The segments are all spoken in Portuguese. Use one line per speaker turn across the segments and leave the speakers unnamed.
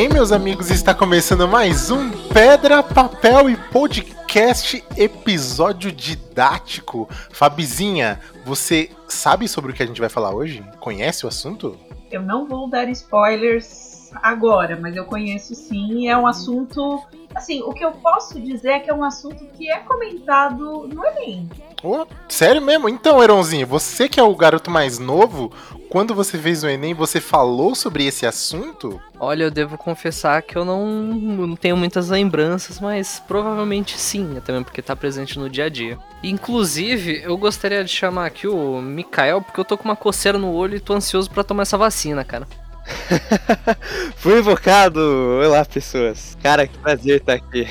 bem, meus amigos? Está começando mais um Pedra, Papel e Podcast episódio didático. Fabizinha, você sabe sobre o que a gente vai falar hoje? Conhece o assunto?
Eu não vou dar spoilers agora, mas eu conheço sim. É um assunto. Assim, o que eu posso dizer é que é um assunto que é comentado no Enem.
Oh, sério mesmo? Então, Eronzinho, você que é o garoto mais novo, quando você fez o Enem, você falou sobre esse assunto?
Olha, eu devo confessar que eu não, não tenho muitas lembranças, mas provavelmente sim, até mesmo porque tá presente no dia a dia. Inclusive, eu gostaria de chamar aqui o Mikael, porque eu tô com uma coceira no olho e tô ansioso para tomar essa vacina, cara.
Fui invocado! Olá, pessoas. Cara, que prazer estar aqui.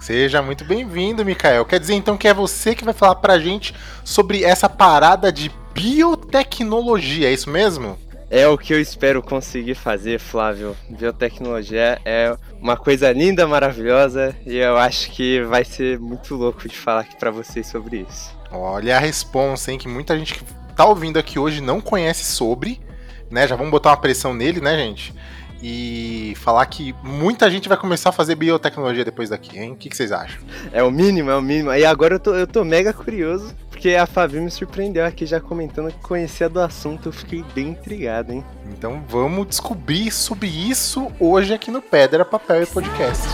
Seja muito bem-vindo, Mikael. Quer dizer então que é você que vai falar pra gente sobre essa parada de biotecnologia, é isso mesmo?
É o que eu espero conseguir fazer, Flávio. Biotecnologia é uma coisa linda, maravilhosa e eu acho que vai ser muito louco de falar aqui para vocês sobre isso.
Olha a resposta, hein, que muita gente que tá ouvindo aqui hoje não conhece sobre, né? Já vamos botar uma pressão nele, né, gente? e falar que muita gente vai começar a fazer biotecnologia depois daqui, hein? O que, que, vocês acham?
É o mínimo, é o mínimo. E agora eu tô, eu tô mega curioso, porque a Fabi me surpreendeu aqui já comentando que conhecia do assunto, eu fiquei bem intrigado, hein?
Então vamos descobrir sobre isso hoje aqui no Pedra, Papel e Podcast.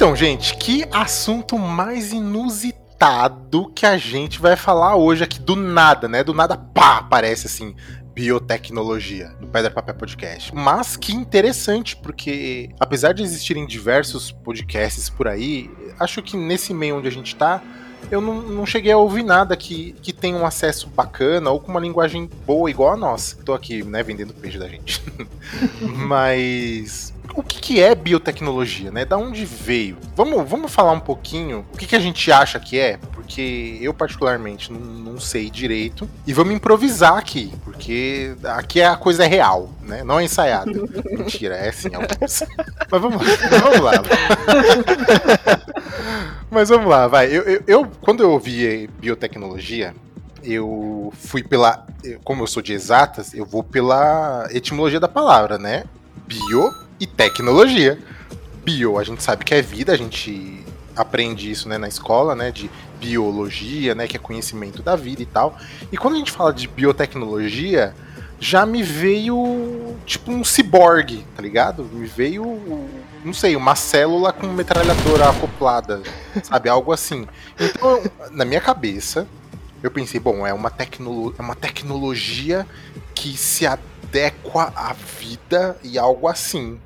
Então, gente, que assunto mais inusitado que a gente vai falar hoje aqui do nada, né? Do nada, pá, aparece assim, biotecnologia no Pedra Papel Podcast. Mas que interessante, porque apesar de existirem diversos podcasts por aí, acho que nesse meio onde a gente tá, eu não, não cheguei a ouvir nada que, que tenha um acesso bacana ou com uma linguagem boa igual a nossa. Tô aqui, né, vendendo peixe da gente. Mas o que, que, é biotecnologia, né? Da onde veio? Vamos, vamos falar um pouquinho o que, que a gente acha que é, porque eu particularmente não, não, sei direito. E vamos improvisar aqui, porque aqui a coisa é real, né? Não é ensaiada. Mentira, é sim, alguns. Mas vamos, vamos lá. Mas vamos lá, vai. Eu, eu, eu, quando eu ouvi biotecnologia, eu fui pela. Como eu sou de exatas, eu vou pela etimologia da palavra, né? Bio e tecnologia. Bio, a gente sabe que é vida, a gente aprende isso né, na escola, né? De biologia, né? Que é conhecimento da vida e tal. E quando a gente fala de biotecnologia, já me veio tipo um ciborgue, tá ligado? Me veio, não sei, uma célula com metralhadora acoplada, sabe? Algo assim. Então, na minha cabeça, eu pensei, bom, é uma, tecno é uma tecnologia que se adequa à vida e algo assim.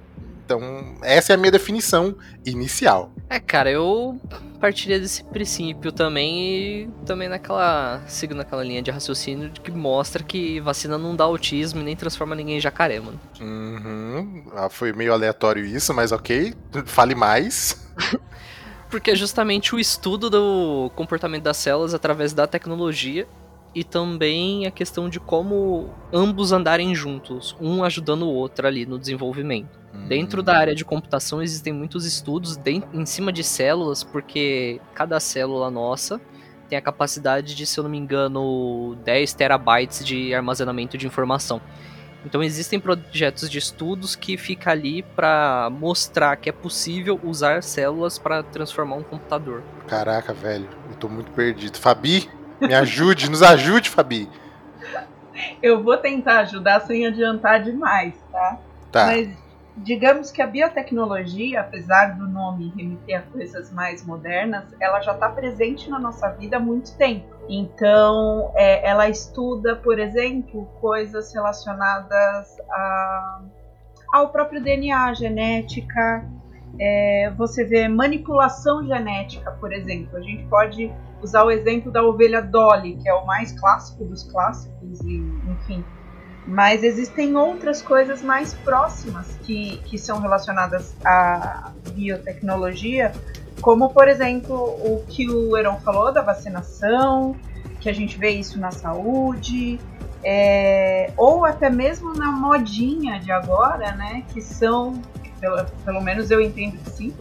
Então, essa é a minha definição inicial.
É, cara, eu partiria desse princípio também e também naquela. sigo naquela linha de raciocínio que mostra que vacina não dá autismo e nem transforma ninguém em jacaré, mano.
Uhum. Ah, foi meio aleatório isso, mas ok. Fale mais.
Porque é justamente o estudo do comportamento das células através da tecnologia e também a questão de como ambos andarem juntos, um ajudando o outro ali no desenvolvimento. Hum. Dentro da área de computação existem muitos estudos em cima de células, porque cada célula nossa tem a capacidade de, se eu não me engano, 10 terabytes de armazenamento de informação. Então existem projetos de estudos que fica ali para mostrar que é possível usar células para transformar um computador.
Caraca, velho, eu tô muito perdido. Fabi, me ajude, nos ajude, Fabi.
Eu vou tentar ajudar sem adiantar demais, tá?
Tá.
Mas digamos que a biotecnologia, apesar do nome remeter a coisas mais modernas, ela já está presente na nossa vida há muito tempo. Então, é, ela estuda, por exemplo, coisas relacionadas a, ao próprio DNA, genética. É, você vê manipulação genética, por exemplo. A gente pode usar o exemplo da ovelha Dolly, que é o mais clássico dos clássicos, e, enfim. Mas existem outras coisas mais próximas que, que são relacionadas à biotecnologia, como, por exemplo, o que o Heron falou da vacinação, que a gente vê isso na saúde, é, ou até mesmo na modinha de agora, né, que são, pelo, pelo menos eu entendo que sim,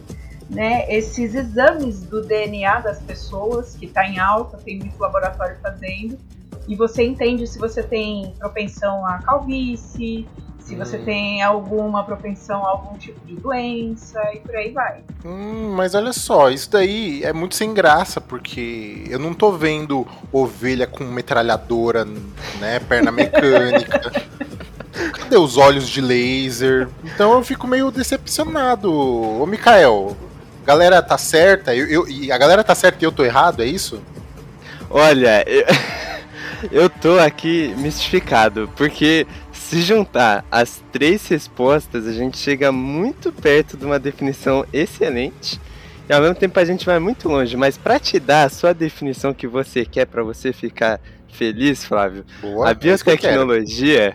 né, esses exames do DNA das pessoas, que está em alta, tem muito laboratório fazendo, e você entende se você tem propensão à calvície, se você hum. tem alguma propensão a algum tipo de doença e por aí vai.
Hum, mas olha só, isso daí é muito sem graça, porque eu não tô vendo ovelha com metralhadora, né, perna mecânica. Cadê os olhos de laser? Então eu fico meio decepcionado. Ô, Mikael, galera tá certa? Eu, eu, e a galera tá certa e eu tô errado, é isso?
Olha, eu, eu tô aqui mistificado, porque se juntar as três respostas, a gente chega muito perto de uma definição excelente. E ao mesmo tempo a gente vai muito longe, mas para te dar a sua definição que você quer para você ficar feliz, Flávio. Boa, a é biotecnologia,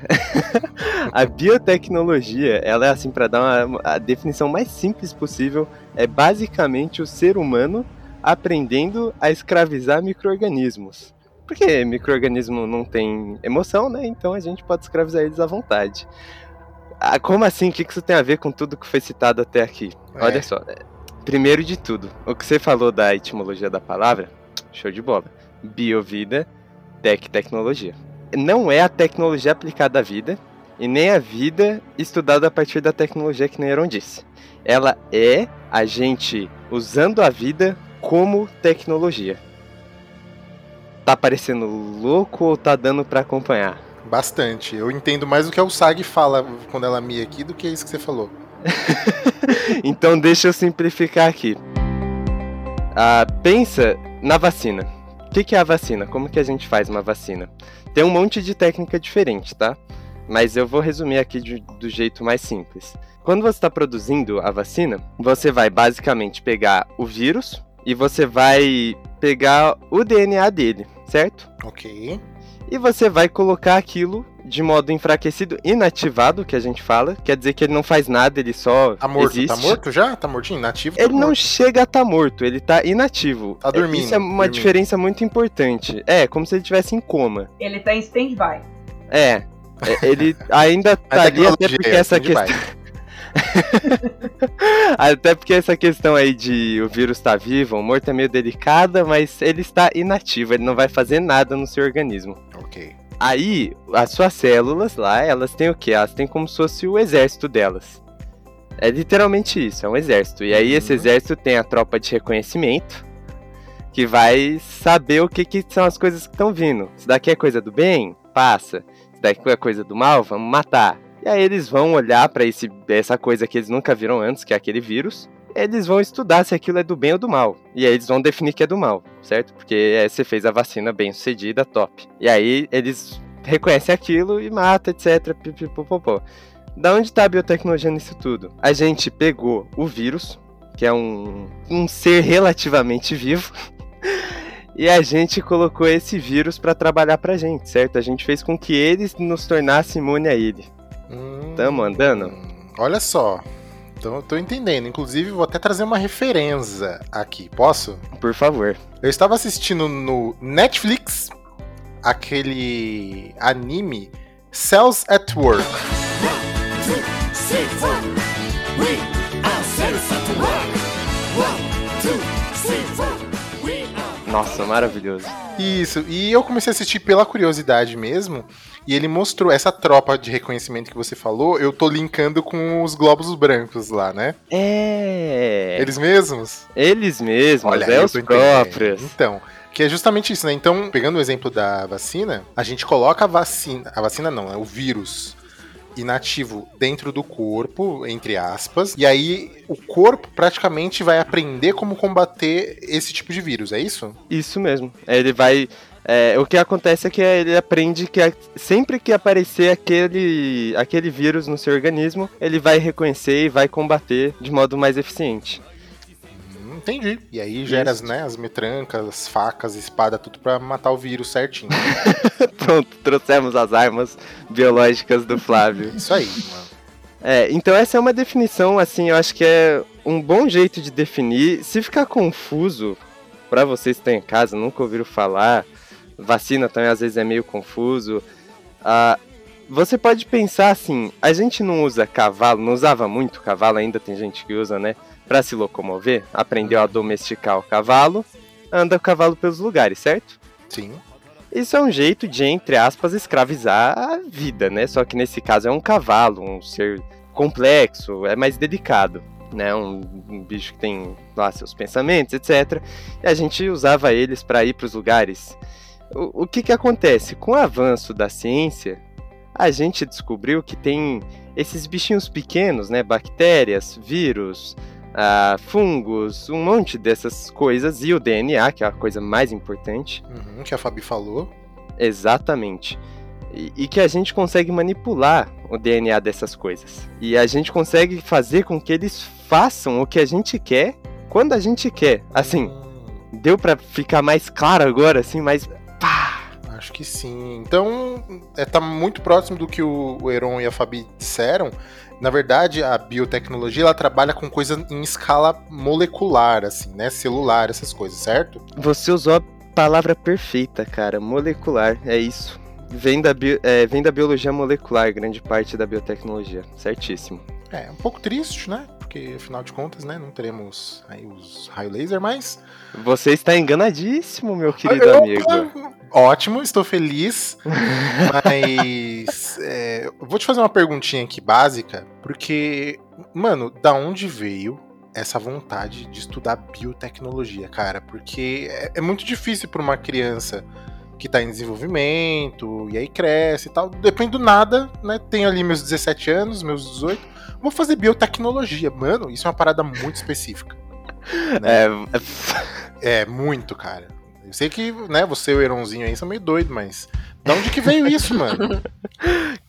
a biotecnologia, ela é assim para dar uma, a definição mais simples possível, é basicamente o ser humano aprendendo a escravizar microrganismos. Porque microorganismo não tem emoção, né? Então a gente pode escravizar eles à vontade. Ah, como assim? O que isso tem a ver com tudo que foi citado até aqui? É. Olha só. Primeiro de tudo, o que você falou da etimologia da palavra, show de bola. Biovida, tech, tecnologia. Não é a tecnologia aplicada à vida, e nem a vida estudada a partir da tecnologia que Neyron disse. Ela é a gente usando a vida como tecnologia tá parecendo louco ou tá dando para acompanhar?
Bastante. Eu entendo mais o que o Sag fala quando ela mia aqui do que isso que você falou.
então deixa eu simplificar aqui. Ah, pensa na vacina. O que, que é a vacina? Como que a gente faz uma vacina? Tem um monte de técnica diferente, tá? Mas eu vou resumir aqui de, do jeito mais simples. Quando você está produzindo a vacina, você vai basicamente pegar o vírus e você vai pegar o DNA dele certo?
Ok.
E você vai colocar aquilo de modo enfraquecido, inativado, que a gente fala. Quer dizer que ele não faz nada, ele só
tá morto, tá
existe.
Tá morto já? Tá mortinho? Inativo?
Tá
ele
morto. não chega a estar tá morto, ele tá inativo.
Tá dormindo.
Isso é uma
dormindo.
diferença muito importante. É, como se ele estivesse em coma.
Ele tá em stand-by.
É. é ele ainda tá ali até porque essa questão... Até porque essa questão aí de o vírus estar tá vivo ou morto é meio delicada, mas ele está inativo, ele não vai fazer nada no seu organismo.
Ok.
Aí, as suas células lá, elas têm o quê? Elas têm como se fosse o exército delas. É literalmente isso, é um exército. E aí, esse uhum. exército tem a tropa de reconhecimento, que vai saber o que, que são as coisas que estão vindo. Se daqui é coisa do bem, passa. Se daqui é coisa do mal, vamos matar. E aí eles vão olhar para essa coisa que eles nunca viram antes, que é aquele vírus. Eles vão estudar se aquilo é do bem ou do mal. E aí eles vão definir que é do mal, certo? Porque é, você fez a vacina bem sucedida, top. E aí eles reconhecem aquilo e mata, etc. Pipipopopó. Da onde está a biotecnologia nisso tudo? A gente pegou o vírus, que é um, um ser relativamente vivo, e a gente colocou esse vírus para trabalhar pra gente, certo? A gente fez com que ele nos tornasse imune a ele.
Hum,
Tamo andando?
Olha só. Então, tô entendendo. Inclusive, vou até trazer uma referência aqui. Posso?
Por favor.
Eu estava assistindo no Netflix aquele anime Cells at Work. One, two, three, four. We are cells at work.
One, two, three, four. We are... Nossa, maravilhoso.
Isso, e eu comecei a assistir pela curiosidade mesmo. E ele mostrou essa tropa de reconhecimento que você falou, eu tô linkando com os globos brancos lá, né?
É.
Eles mesmos?
Eles mesmos, Olha, é os próprios.
Então, que é justamente isso, né? Então, pegando o exemplo da vacina, a gente coloca a vacina, a vacina não, é o vírus inativo dentro do corpo, entre aspas, e aí o corpo praticamente vai aprender como combater esse tipo de vírus, é isso?
Isso mesmo. Ele vai é, o que acontece é que ele aprende que sempre que aparecer aquele, aquele vírus no seu organismo, ele vai reconhecer e vai combater de modo mais eficiente.
Hum, entendi. E aí gera as, né, as metrancas, as facas, espada, tudo para matar o vírus certinho.
Pronto, trouxemos as armas biológicas do Flávio.
Isso aí, mano.
É, então essa é uma definição, assim, eu acho que é um bom jeito de definir. Se ficar confuso, para vocês que estão em casa, nunca ouviram falar, vacina também às vezes é meio confuso. Uh, você pode pensar assim, a gente não usa cavalo, não usava muito cavalo, ainda tem gente que usa, né? para se locomover, aprendeu a domesticar o cavalo, anda o cavalo pelos lugares, certo?
Sim.
Isso é um jeito de, entre aspas, escravizar a vida, né? Só que nesse caso é um cavalo, um ser complexo, é mais delicado, né? Um, um bicho que tem lá seus pensamentos, etc. E a gente usava eles para ir para os lugares. O, o que que acontece? Com o avanço da ciência, a gente descobriu que tem esses bichinhos pequenos, né? Bactérias, vírus, uh, fungos, um monte dessas coisas e o DNA, que é a coisa mais importante.
Uhum, que a Fabi falou.
Exatamente. E, e, que a gente consegue manipular o DNA dessas coisas. E a gente consegue fazer com que eles façam o que a gente quer quando a gente quer. Assim, hum. deu para ficar mais claro agora, assim, mais.
Acho que sim. Então, é, tá muito próximo do que o, o Heron e a Fabi disseram. Na verdade, a biotecnologia ela trabalha com coisas em escala molecular, assim, né? Celular, essas coisas, certo?
Você usou a palavra perfeita, cara. Molecular, é isso. Vem da, bio, é, vem da biologia molecular, grande parte da biotecnologia. Certíssimo.
É, um pouco triste, né? Porque, afinal de contas, né, não teremos aí os raio laser, mas...
Você está enganadíssimo, meu querido eu, amigo.
Ótimo, estou feliz. mas é, vou te fazer uma perguntinha aqui básica, porque, mano, da onde veio essa vontade de estudar biotecnologia, cara? Porque é, é muito difícil para uma criança que está em desenvolvimento, e aí cresce e tal. Depende do nada, né? Tenho ali meus 17 anos, meus 18 Vou fazer biotecnologia. Mano, isso é uma parada muito específica. Né? É... é muito, cara. Eu sei que, né, você e o Eronzinho aí são meio doidos, mas. De onde que veio isso, mano?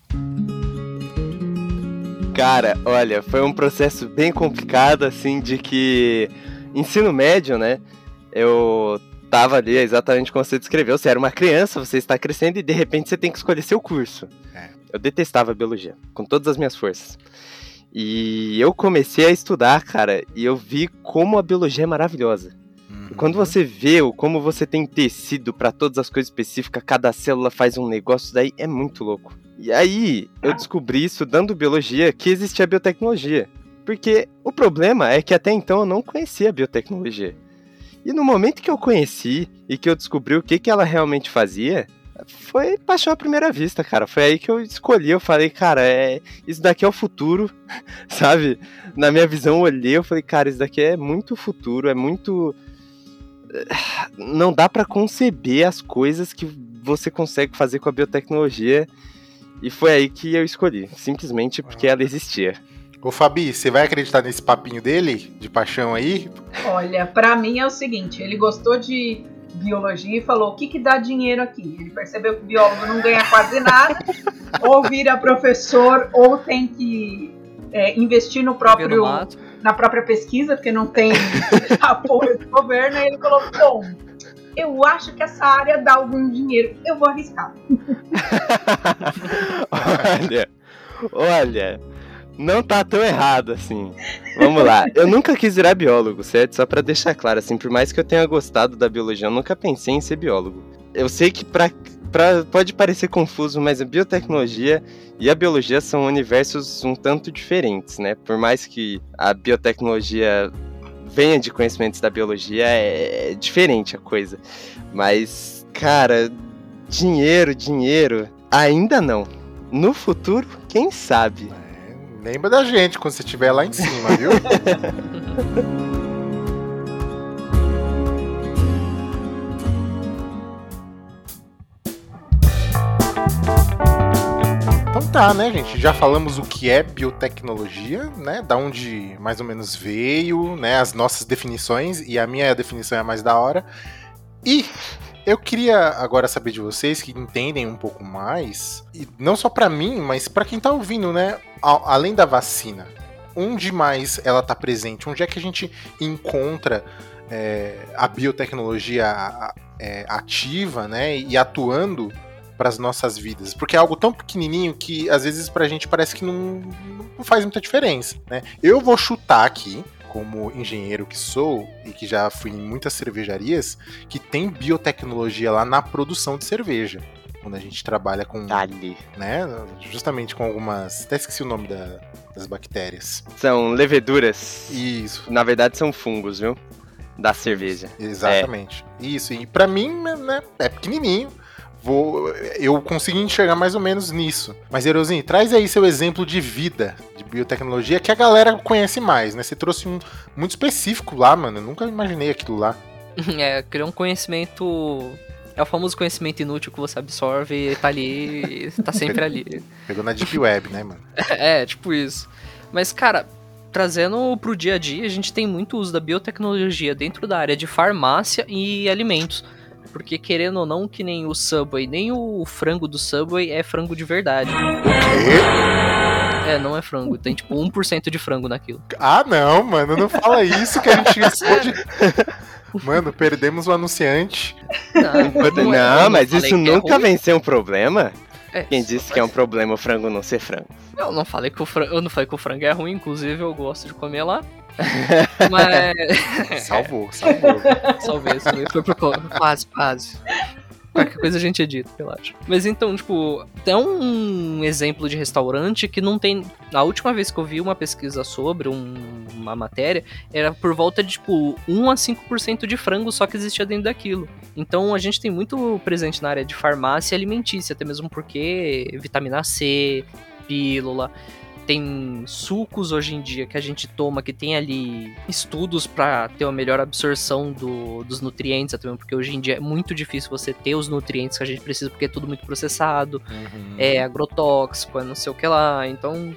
Cara, olha, foi um processo bem complicado, assim, de que. Ensino médio, né? Eu tava ali exatamente como você descreveu. Você era uma criança, você está crescendo e de repente você tem que escolher seu curso. É. Eu detestava biologia, com todas as minhas forças. E eu comecei a estudar, cara, e eu vi como a biologia é maravilhosa. Uhum. Quando você vê como você tem tecido para todas as coisas específicas, cada célula faz um negócio, daí é muito louco. E aí eu descobri, estudando biologia, que existia biotecnologia. Porque o problema é que até então eu não conhecia a biotecnologia. E no momento que eu conheci e que eu descobri o que, que ela realmente fazia, foi paixão à primeira vista, cara. Foi aí que eu escolhi. Eu falei, cara, é, isso daqui é o futuro, sabe? Na minha visão, eu olhei, eu falei, cara, isso daqui é muito futuro, é muito. Não dá para conceber as coisas que você consegue fazer com a biotecnologia. E foi aí que eu escolhi, simplesmente porque ela existia.
Ô Fabi, você vai acreditar nesse papinho dele, de paixão aí?
Olha, para mim é o seguinte, ele gostou de biologia e falou: o que, que dá dinheiro aqui? Ele percebeu que o biólogo não ganha quase nada, ou vira professor, ou tem que é, investir no próprio na própria pesquisa, porque não tem apoio do governo. E ele falou: bom, eu acho que essa área dá algum dinheiro, eu vou arriscar.
olha, olha, não tá tão errado assim. Vamos lá. Eu nunca quis virar biólogo, certo? Só para deixar claro, assim, por mais que eu tenha gostado da biologia, eu nunca pensei em ser biólogo. Eu sei que pra, pra, pode parecer confuso, mas a biotecnologia e a biologia são universos um tanto diferentes, né? Por mais que a biotecnologia venha de conhecimentos da biologia, é, é diferente a coisa. Mas, cara, dinheiro, dinheiro, ainda não. No futuro, quem sabe?
Lembra da gente quando você estiver lá em cima, viu? Tá, né, gente? Já falamos o que é biotecnologia, né? Da onde mais ou menos veio, né? As nossas definições, e a minha definição é a mais da hora. E eu queria agora saber de vocês que entendem um pouco mais, e não só para mim, mas para quem tá ouvindo, né? A, além da vacina, onde mais ela tá presente? Onde é que a gente encontra é, a biotecnologia é, ativa, né? E atuando para as nossas vidas? Porque é algo tão pequenininho que às vezes pra gente parece que não, não faz muita diferença, né? Eu vou chutar aqui como engenheiro que sou e que já fui em muitas cervejarias, que tem biotecnologia lá na produção de cerveja. quando a gente trabalha com,
ali.
né, justamente com algumas, até esqueci o nome da- das bactérias.
São leveduras.
Isso,
Na verdade, são fungos, viu? Da cerveja.
exatamente. Isso, e pra mim, né, é pequenininho. Vou, eu consigo enxergar mais ou menos nisso. Mas, Erozinho, traz aí seu exemplo de vida de biotecnologia que a galera conhece mais, né? Você trouxe um muito específico lá, mano. Eu nunca imaginei aquilo lá.
É, criar um conhecimento. É o famoso conhecimento inútil que você absorve e tá ali, tá sempre ali.
Pegou na Deep Web, né, mano?
É, tipo isso. Mas, cara, trazendo pro dia a dia, a gente tem muito uso da biotecnologia dentro da área de farmácia e alimentos. Porque, querendo ou não, que nem o Subway, nem o frango do Subway é frango de verdade.
Quê?
É, não é frango. Tem tipo 1% de frango naquilo.
Ah, não, mano, não fala isso que a gente pode. Mano, perdemos o anunciante.
Não,
é, eu
mas isso
é
nunca
ruim.
vem ser um problema.
É,
Quem disse que é um problema o frango não ser frango?
Eu não falei que o frango, eu não falei que o frango é ruim, inclusive eu gosto de comer lá. Mas
Salvou, salvou.
Salvei, salvei. Foi pro quase, quase. Qualquer coisa a gente edita, relaxa. Mas então, tipo, tem um exemplo de restaurante que não tem. A última vez que eu vi uma pesquisa sobre um- uma matéria, era por volta de, tipo, 1 a 5% de frango só que existia dentro daquilo. Então a gente tem muito presente na área de farmácia e alimentícia, até mesmo porque vitamina C, pílula. Tem sucos hoje em dia que a gente toma que tem ali estudos pra ter uma melhor absorção do- dos nutrientes, até mesmo porque hoje em dia é muito difícil você ter os nutrientes que a gente precisa porque é tudo muito processado,
Uhum.
é agrotóxico, é não sei o que lá. Então,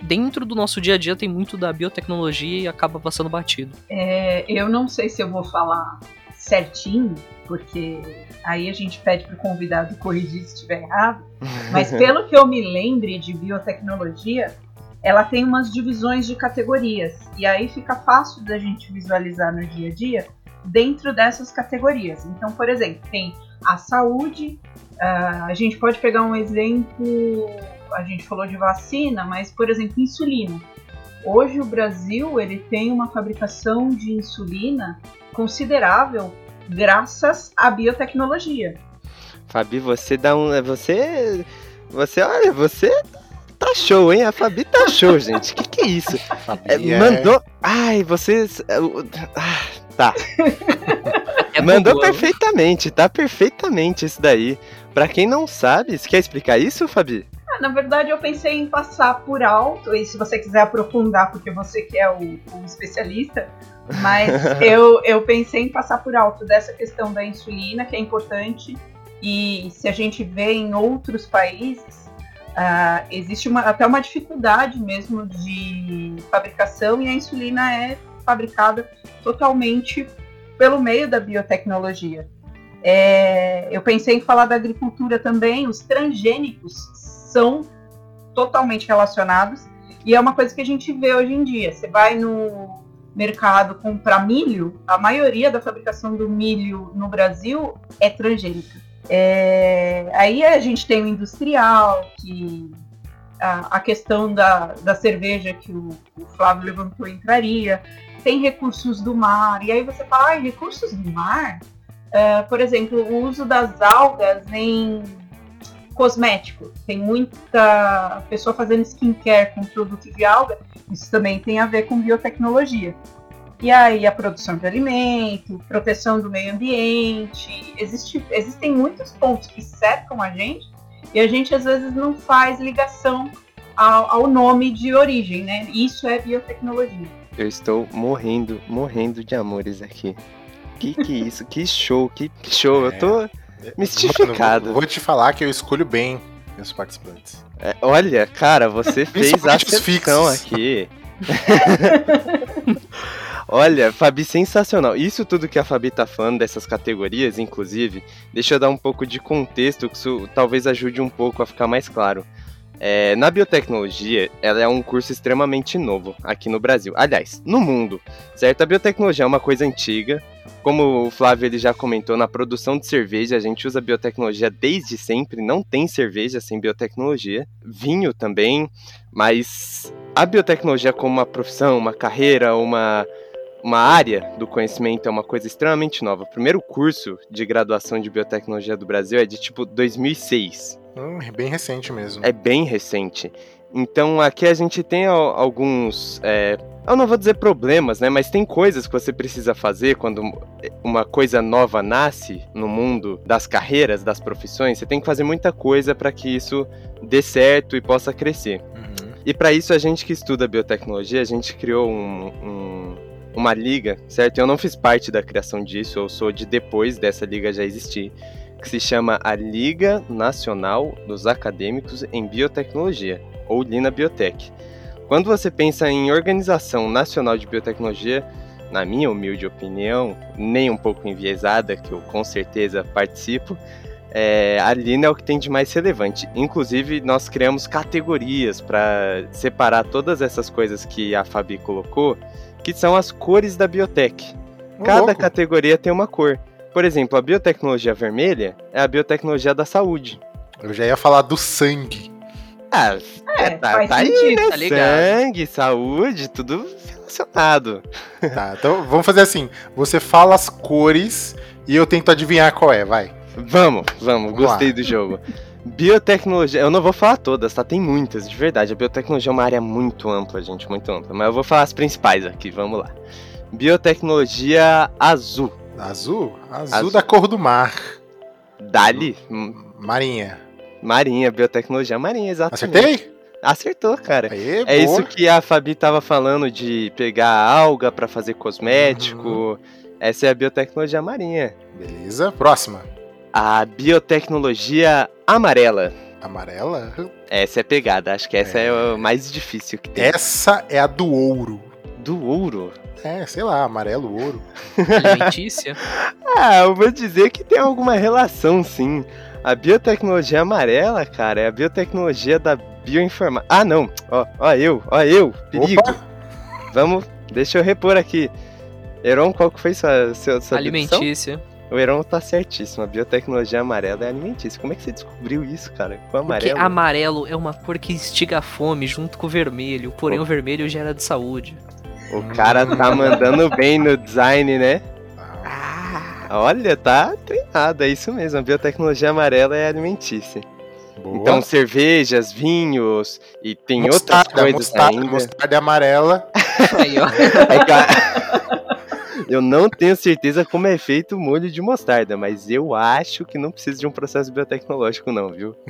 dentro do nosso dia a dia tem muito da biotecnologia e acaba passando batido.
É, eu não sei se eu vou falar certinho, porque aí a gente pede para o convidado corrigir se estiver errado. Mas pelo que eu me lembre de biotecnologia, ela tem umas divisões de categorias. E aí fica fácil da gente visualizar no dia a dia dentro dessas categorias. Então, por exemplo, tem a saúde, ah, a gente pode pegar um exemplo, a gente falou de vacina, mas, por exemplo, insulina. Hoje o Brasil ele tem uma fabricação de insulina considerável graças à biotecnologia.
Fabi, você dá um. Você. Você, olha, você tá show, hein? A Fabi tá show, gente. Que que é isso? É,
é-
Mandou. Ai, vocês. é, ah, tá.
É
Mandou
bugou.
perfeitamente, tá perfeitamente isso daí. Pra quem não sabe, você quer explicar isso, Fabi?
Ah, Na verdade, eu pensei em passar por alto, e se você quiser aprofundar, porque você que é o, o especialista, mas eu, eu pensei em passar por alto dessa questão da insulina, que é importante, e se a gente vê em outros países, ah, existe uma- até uma dificuldade mesmo de fabricação, e a insulina é fabricada totalmente pelo meio da biotecnologia. É, eu pensei em falar da agricultura também, os transgênicos são totalmente relacionados e é uma coisa que a gente vê hoje em dia. Você vai no mercado comprar milho, a maioria da fabricação do milho no Brasil é transgênica. É, aí a gente tem o industrial, que a, a questão da, da cerveja que o, o Flávio levantou entraria, tem recursos do mar, e aí você fala, ah, recursos do mar? Uh, por exemplo, o uso das algas em cosmético. Tem muita pessoa fazendo skincare com produto de alga. Isso também tem a ver com biotecnologia. E aí a produção de alimento, proteção do meio ambiente. Existe, existem muitos pontos que cercam a gente e a gente às vezes não faz ligação ao, ao nome de origem, né? Isso é biotecnologia.
Eu estou morrendo, morrendo de amores aqui. Que que é isso? Que show, que show. Eu tô mistificado.
Mano, vou te falar que eu escolho bem meus participantes.
É, olha, cara, você fez a
fixos.
aqui. Olha, Fabi, sensacional. Isso tudo que a Fabi tá falando dessas categorias, inclusive, deixa eu dar um pouco de contexto, que isso talvez ajude um pouco a ficar mais claro. É, na biotecnologia, ela é um curso extremamente novo aqui no Brasil. Aliás, no mundo, certo? A biotecnologia é uma coisa antiga. Como o Flávio ele já comentou, na produção de cerveja a gente usa biotecnologia desde sempre. Não tem cerveja sem biotecnologia. Vinho também, mas a biotecnologia como uma profissão, uma carreira, uma uma área do conhecimento, é uma coisa extremamente nova. O primeiro curso de graduação de biotecnologia do Brasil é de tipo 2006.
Hum, bem recente mesmo.
É bem recente. Então aqui a gente tem alguns. É, eu não vou dizer problemas, né? Mas tem coisas que você precisa fazer quando uma coisa nova nasce no mundo das carreiras, das profissões. Você tem que fazer muita coisa para que isso dê certo e possa crescer. Uhum. E para isso a gente que estuda biotecnologia, a gente criou um, um, uma liga, certo? Eu não fiz parte da criação disso, eu sou de depois dessa liga já existir que se chama a Liga Nacional dos Acadêmicos em Biotecnologia, ou Lina Biotech. Quando você pensa em Organização Nacional de Biotecnologia, na minha humilde opinião, nem um pouco enviesada, que eu com certeza participo, é, a Lina é o que tem de mais relevante. Inclusive, nós criamos categorias para separar todas essas coisas que a Fabi colocou, que são as cores da biotech. Cada louco. categoria tem uma cor. Por exemplo, a biotecnologia vermelha é a biotecnologia da saúde.
Eu já ia falar do sangue.
Ah, é, tá, tá aí, né? Tá sangue, saúde, tudo relacionado.
Tá, então vamos fazer assim. Você fala as cores e eu tento adivinhar qual é, vai.
Vamos, vamos, gostei do jogo. Biotecnologia, eu não vou falar todas, tá? Tem muitas, de verdade. A biotecnologia é uma área muito ampla, gente, muito ampla. Mas eu vou falar as principais aqui, vamos lá. Biotecnologia azul.
Azul? Azul, Azul. da cor do mar.
Dali?
Marinha.
Marinha, biotecnologia marinha, exatamente.
Acertei?
Acertou, cara. Aê, é boa. isso que a Fabi tava falando de pegar alga para fazer cosmético. Uhum. Essa é a biotecnologia marinha.
Beleza, próxima.
A biotecnologia amarela.
Amarela?
Essa é pegada, acho que essa é, é mais difícil que tem.
Essa é a do ouro.
Do ouro?
É, sei lá, amarelo, ouro.
Alimentícia?
ah, eu vou dizer que tem alguma relação, sim. A biotecnologia amarela, cara, é a biotecnologia da bioinformática. Ah, não. Ó, ó eu, ó eu. Perigo. Opa. Vamos, deixa eu repor aqui. Heron, qual que foi sua, sua, sua
Alimentícia.
Dedução? O Heron tá certíssimo. A biotecnologia amarela é alimentícia. Como é que você descobriu isso, cara? Com amarelo?
Porque amarelo é uma cor que instiga a fome junto com o vermelho. Porém, oh. o vermelho gera de saúde.
O cara tá mandando bem no design, né? Ah, olha, tá treinado, é isso mesmo. A biotecnologia amarela é alimentícia. Boa. Então, cervejas, vinhos e tem mostarda, outras coisas
mostarda,
ainda.
Mostarda amarela. Aí, ó.
Eu não tenho certeza como é feito o molho de mostarda, mas eu acho que não precisa de um processo biotecnológico não, viu?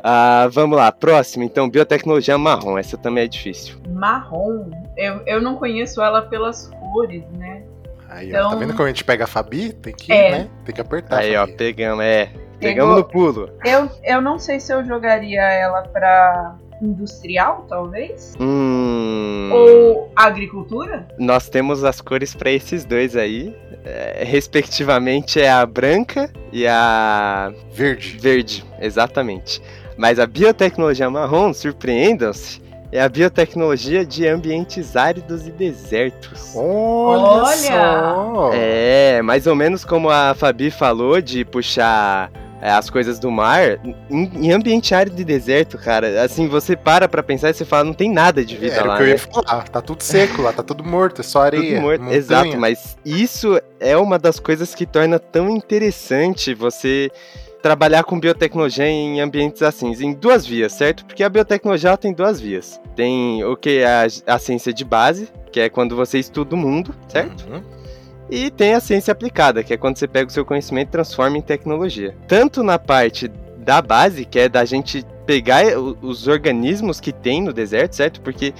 Ah, vamos lá, próximo, então, biotecnologia marrom. Essa também é difícil.
Marrom? Eu, eu não conheço ela pelas cores, né?
Aí, então... ó, tá então vendo como a gente pega a Fabi? Tem que, é. né? Tem que apertar.
Aí, ó, pegamos, é. Pegamos no pulo.
Eu, eu não sei se eu jogaria ela pra industrial, talvez?
Hum...
Ou agricultura?
Nós temos as cores para esses dois aí. É, respectivamente é a branca e a.
Verde.
Verde, exatamente. Mas a biotecnologia marrom, surpreendam-se, é a biotecnologia de ambientes áridos e desertos.
Olha, Olha! Só.
É, mais ou menos como a Fabi falou, de puxar as coisas do mar, em, em, ambiente árido e deserto, cara, assim, você para pra pensar e você fala, não tem nada de vida é, lá.
Era o que eu ia né? falar, tá tudo seco lá, tá tudo morto, é só areia. Tudo morto,
exato, mas isso é uma das coisas que torna tão interessante você trabalhar com biotecnologia em ambientes assim, em duas vias, certo? Porque a biotecnologia tem duas vias. Tem o que é a, a ciência de base, que é quando você estuda o mundo, certo? Uhum. E tem a ciência aplicada, que é quando você pega o seu conhecimento e transforma em tecnologia. Tanto na parte da base, que é da gente pegar os organismos que tem no deserto, certo? Porque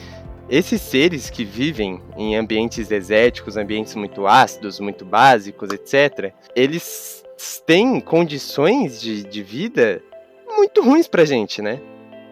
esses seres que vivem em ambientes desérticos, ambientes muito ácidos, muito básicos, etc., eles têm condições de, de vida muito ruins pra gente, né?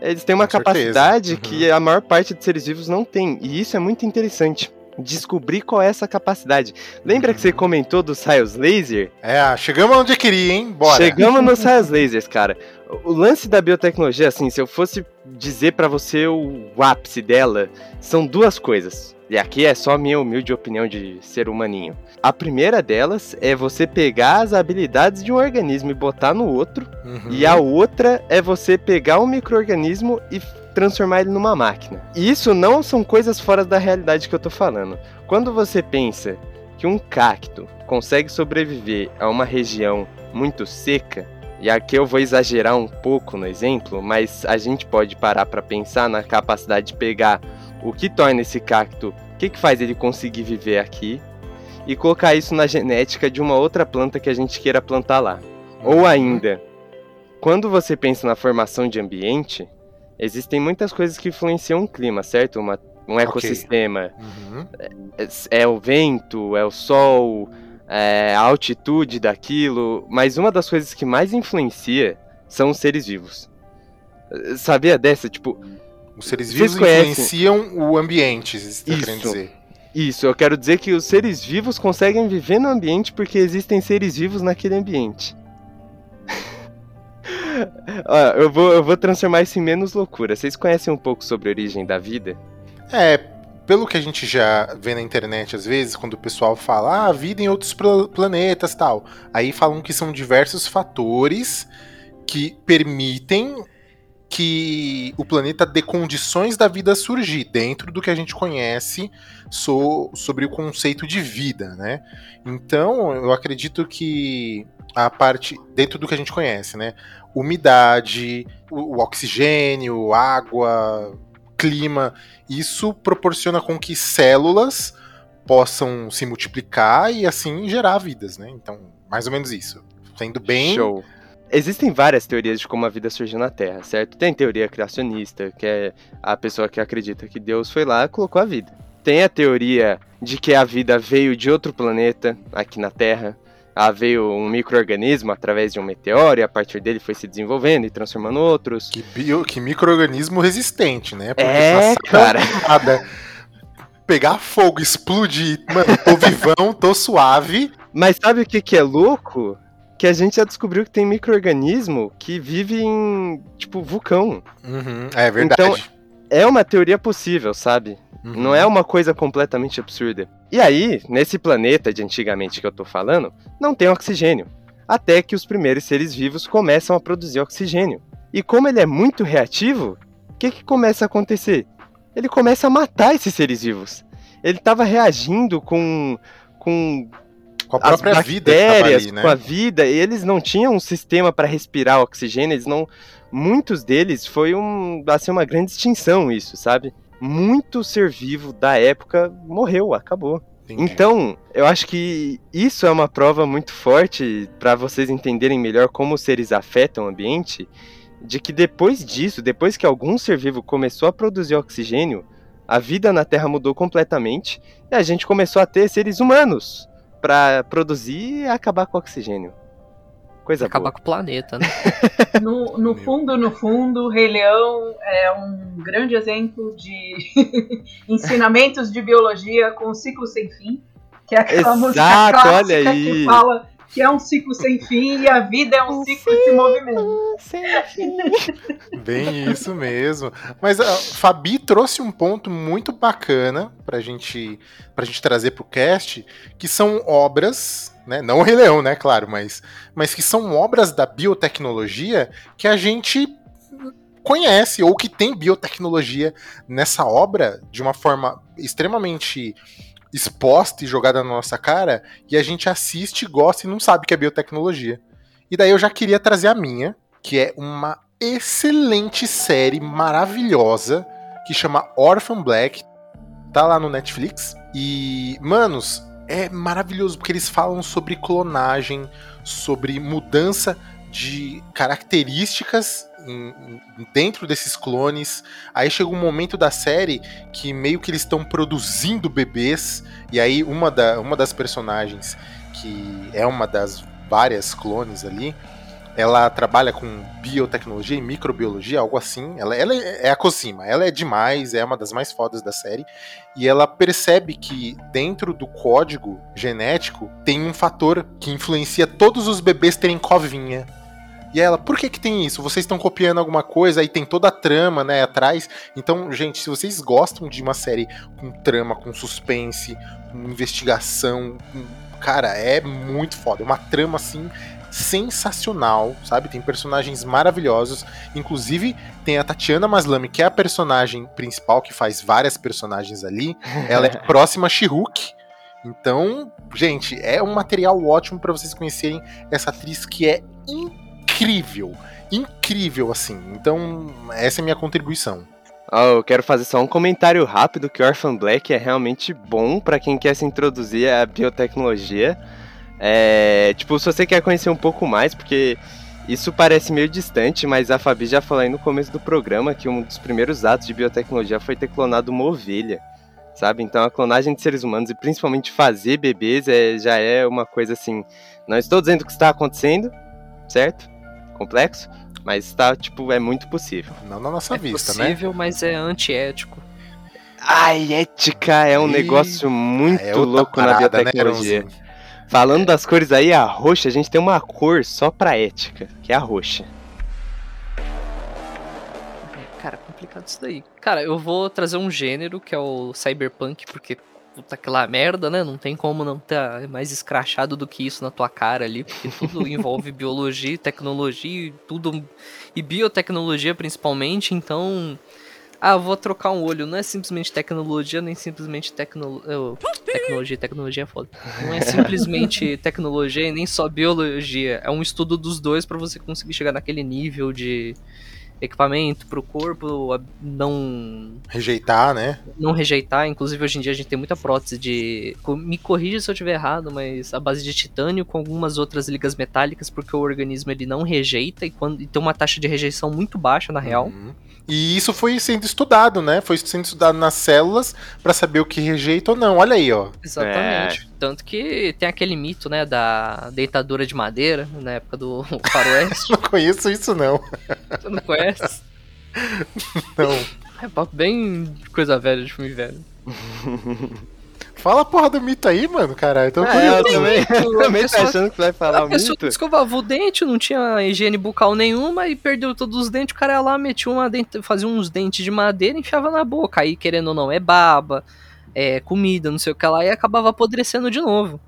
Eles têm uma Com capacidade uhum. que a maior parte dos seres vivos não tem. E isso é muito interessante. Descobrir qual é essa capacidade. Lembra que você comentou dos raios laser?
É, chegamos onde queria, hein? Bora.
Chegamos nos raios lasers, cara. O lance da biotecnologia, assim, se eu fosse dizer para você o ápice dela, são duas coisas. E aqui é só minha humilde opinião de ser humaninho. A primeira delas é você pegar as habilidades de um organismo e botar no outro. Uhum. E a outra é você pegar um microorganismo e transformar ele numa máquina. E isso não são coisas fora da realidade que eu tô falando. Quando você pensa que um cacto consegue sobreviver a uma região muito seca, e aqui eu vou exagerar um pouco no exemplo, mas a gente pode parar para pensar na capacidade de pegar o que torna esse cacto, o que, que faz ele conseguir viver aqui, e colocar isso na genética de uma outra planta que a gente queira plantar lá. Ou
Uhum.
ainda, quando você pensa na formação de ambiente, existem muitas coisas que influenciam o clima, certo? Uma, um ecossistema.
Uhum.
É, é o vento, é o sol, é a altitude daquilo, mas uma das coisas que mais influencia são os seres vivos. Sabia dessa? Tipo,
Os seres vivos influenciam o ambiente, você está
Isso.
querendo dizer.
isso, eu quero dizer que os seres vivos conseguem viver no ambiente porque existem seres vivos naquele ambiente. Ó, eu, vou, eu vou transformar isso em menos loucura. Vocês conhecem um pouco sobre a origem da vida?
É, pelo que a gente já vê na internet às vezes, quando o pessoal fala, ah, vida em outros pla- planetas tal. Aí falam que são diversos fatores que permitem que o planeta dê condições da vida surgir dentro do que a gente conhece so- sobre o conceito de vida, né? Então, eu acredito que a parte dentro do que a gente conhece, né? Umidade, o, o oxigênio, água, clima, isso proporciona com que células possam se multiplicar e assim gerar vidas, né? Então, mais ou menos isso. Sendo bem
Show. Existem várias teorias de como a vida surgiu na Terra, certo? Tem teoria criacionista, que é a pessoa que acredita que Deus foi lá e colocou a vida. Tem a teoria de que a vida veio de outro planeta, aqui na Terra. Ela veio um microorganismo através de um meteoro e a partir dele foi se desenvolvendo e transformando outros.
que, bio, que microorganismo resistente, né?
É,
essa
cara.
camada Pegar fogo, explodir, mano, tô vivão, tô suave.
Mas sabe o que, que é louco? Que a gente já descobriu que tem microorganismo que vive em, tipo, vulcão.
Uhum, é verdade.
É uma teoria possível, sabe?
Uhum.
Não é uma coisa completamente absurda. E aí, nesse planeta de antigamente que eu tô falando, não tem oxigênio. Até que os primeiros seres vivos começam a produzir oxigênio. E como ele é muito reativo, o que, que começa a acontecer? Ele começa a matar esses seres vivos. Ele estava reagindo com, com
com a
as
própria vida que tava
bactérias,
ali, né?
com a vida, e eles não tinham um sistema para respirar oxigênio, eles não. Muitos deles foi um, assim, uma grande extinção, isso, sabe? Muito ser vivo da época morreu, acabou.
Entendi.
Então, eu acho que isso é uma prova muito forte para vocês entenderem melhor como os seres afetam o ambiente, de que depois disso, depois que algum ser vivo começou a produzir oxigênio, a vida na Terra mudou completamente e a gente começou a ter seres humanos para produzir e acabar com o oxigênio. Coisa
Acabar
boa.
com o planeta, né?
No, no fundo, no fundo, Rei Leão é um grande exemplo de ensinamentos de biologia com ciclo sem fim, que é aquela
Exato,
música clássica
olha aí.
que fala que é um ciclo sem fim e a vida é um ciclo de movimento.
Bem isso mesmo. Mas a Fabi trouxe um ponto muito bacana pra gente, pra gente trazer pro cast, que são obras, né? Não o Rei Leão, né, claro, mas, mas que são obras da biotecnologia que a gente conhece ou que tem biotecnologia nessa obra de uma forma extremamente exposta e jogada na nossa cara, e a gente assiste, gosta e não sabe que é biotecnologia. E daí eu já queria trazer a minha, que é uma excelente série maravilhosa que chama Orphan Black. Tá lá no Netflix. E, manos, é maravilhoso porque eles falam sobre clonagem, sobre mudança de características dentro desses clones. Aí chega um momento da série que meio que eles estão produzindo bebês. E aí uma, da, uma das personagens, que é uma das várias clones ali, ela trabalha com biotecnologia e microbiologia, algo assim. Ela, ela é a Cosima, ela é demais, é uma das mais fodas da série. E ela percebe que dentro do código genético tem um fator que influencia todos os bebês terem covinha. E ela, por que que tem isso? Vocês estão copiando alguma coisa, aí tem toda a trama, né, atrás. Então, gente, se vocês gostam de uma série com trama, com suspense, com investigação, com- cara, é muito foda. É uma trama, assim, sensacional, sabe? Tem personagens maravilhosos. Inclusive, tem a Tatiana Maslany, que é a personagem principal, que faz várias personagens ali. Ela é próxima a She-Hulk. Então, gente, é um material ótimo para vocês conhecerem essa atriz que é incrível. Incrível, assim. Então, essa é minha contribuição.
Oh, eu quero fazer só um comentário rápido que Orphan Black é realmente bom para quem quer se introduzir à biotecnologia. É, tipo, se você quer conhecer um pouco mais, porque isso parece meio distante, mas a Fabi já falou aí no começo do programa que um dos primeiros atos de biotecnologia foi ter clonado uma ovelha, sabe? Então a clonagem de seres humanos e principalmente fazer bebês é, já é uma coisa assim. Não estou dizendo que está acontecendo, certo? Complexo, mas está, tipo, é muito possível.
Não na nossa
é
vista,
possível, mas é antiético.
Ai, ética é um
Ih,
negócio muito
É
louco na
parada, né,
biotecnologia.
Eronzinho?
Falando das cores aí, a roxa, a gente tem uma cor só pra ética, que é a roxa.
É, Cara, complicado isso daí. Cara, eu vou trazer um gênero que é o cyberpunk, porque puta aquela merda, né? Não tem como não estar mais escrachado do que isso na tua cara ali, porque tudo envolve biologia, tecnologia, e tudo e biotecnologia principalmente, então ah, vou trocar um olho. Não é simplesmente tecnologia, nem simplesmente tecno... tecnologia. Tecnologia é foda. Não é simplesmente tecnologia e nem só biologia. É um estudo dos dois pra você conseguir chegar naquele nível de equipamento pro corpo a- não
Rejeitar, né?
não rejeitar. Inclusive, hoje em dia a gente tem muita prótese de. Me corrija se eu estiver errado, mas a base de titânio com algumas outras ligas metálicas, porque o organismo ele não rejeita e, quando, e tem uma taxa de rejeição muito baixa, na real.
Uhum. E isso foi sendo estudado, né? Foi sendo estudado nas células pra saber o que rejeita ou não. Olha aí, ó.
Exatamente. Tanto que tem aquele mito, né, da deitadura de madeira, na época do faroeste.
Não conheço isso, não.
Você não conhece?
Não.
É papo bem coisa velha de filme velho.
Fala a porra do mito aí, mano, caralho. Tô
Ah,
curioso.
eu também, eu também tô
pessoa-
achando que vai falar o mito.
escovava o dente, não tinha higiene bucal nenhuma e perdeu todos os dentes. O cara ia lá, metia uma dente, fazia uns dentes de madeira e enfiava na boca. Aí, querendo ou não, é baba, é comida, não sei o que lá, e acabava apodrecendo de novo.